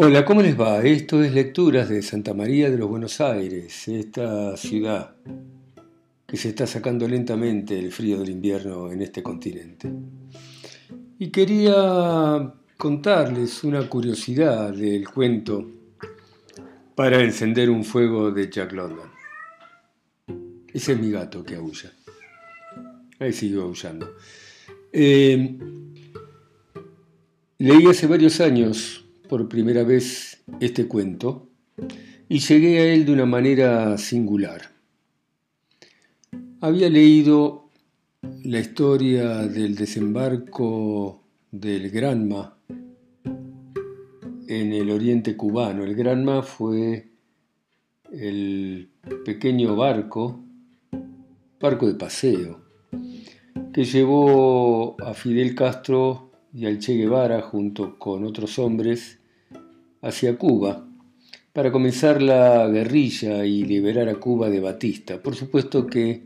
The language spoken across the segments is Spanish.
Hola, ¿cómo les va? Esto es Lecturas de Santa María de los Buenos Aires, esta ciudad que se está sacando lentamente el frío del invierno en este continente. Y quería contarles una curiosidad del cuento para encender un fuego de Jack London. Ese es mi gato que aúlla. Ahí sigo aullando. Eh, leí hace varios años por primera vez este cuento y llegué a él de una manera singular. Había leído la historia del desembarco del Granma en el oriente cubano. El Granma fue el pequeño barco, barco de paseo, que llevó a Fidel Castro y al Che Guevara junto con otros hombres hacia Cuba para comenzar la guerrilla y liberar a Cuba de Batista. Por supuesto que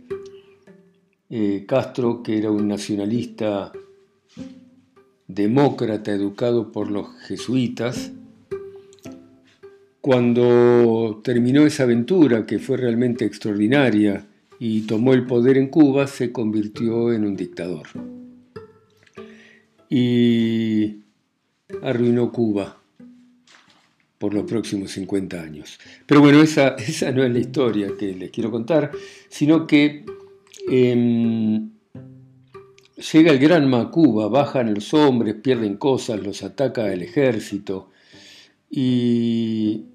eh, Castro, que era un nacionalista demócrata educado por los jesuitas, cuando terminó esa aventura que fue realmente extraordinaria y tomó el poder en Cuba, se convirtió en un dictador. Y arruinó Cuba por los próximos 50 años. Pero bueno, esa, esa no es la historia que les quiero contar, sino que em, llega el Granma a Cuba, bajan los hombres, pierden cosas, los ataca el ejército. Y,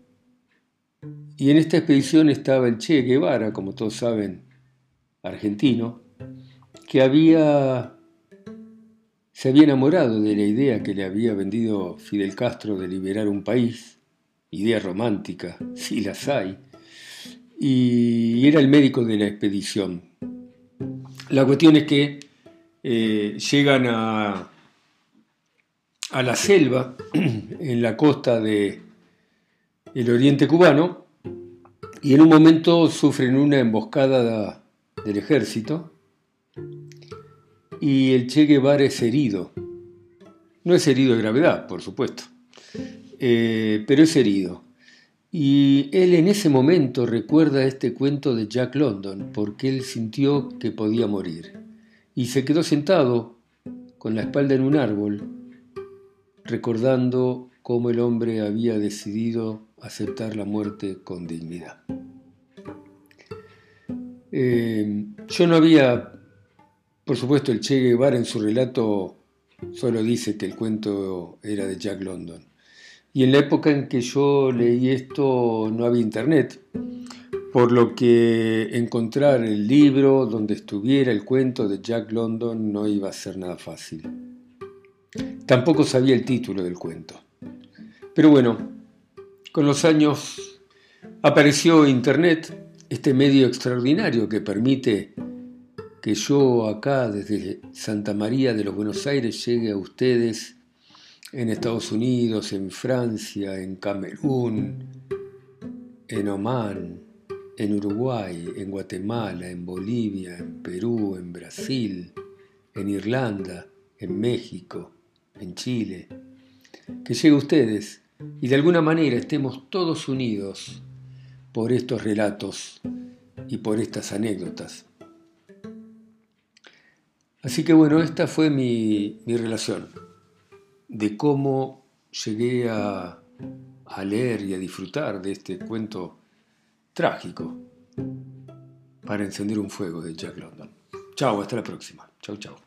y en esta expedición estaba el Che Guevara, como todos saben, argentino, que había se había enamorado de la idea que le había vendido Fidel Castro de liberar un país idea romántica, si las hay, y era el médico de la expedición. La cuestión es que eh, llegan a, a la selva, en la costa del el oriente cubano, y en un momento sufren una emboscada del ejército, y el Che Guevara es herido. No es herido de gravedad, por supuesto, eh, pero es herido. Y él en ese momento recuerda este cuento de Jack London, porque él sintió que podía morir. Y se quedó sentado, con la espalda en un árbol, recordando cómo el hombre había decidido aceptar la muerte con dignidad. Eh, yo no había, por supuesto, el Che Guevara en su relato solo dice que el cuento era de Jack London. Y en la época en que yo leí esto no había internet, por lo que encontrar el libro donde estuviera el cuento de Jack London no iba a ser nada fácil. Tampoco sabía el título del cuento. Pero bueno, con los años apareció Internet, este medio extraordinario que permite que yo acá desde Santa María de los Buenos Aires llegue a ustedes en Estados Unidos, en Francia, en Camerún, en Omán, en Uruguay, en Guatemala, en Bolivia, en Perú, en Brasil, en Irlanda, en México, en Chile. Que llegue a ustedes y de alguna manera estemos todos unidos por estos relatos y por estas anécdotas. Así que bueno, esta fue mi, mi relación de cómo llegué a, leer y a disfrutar de este cuento trágico para encender un fuego de Jack London. Chao, hasta la próxima. Chao, chao.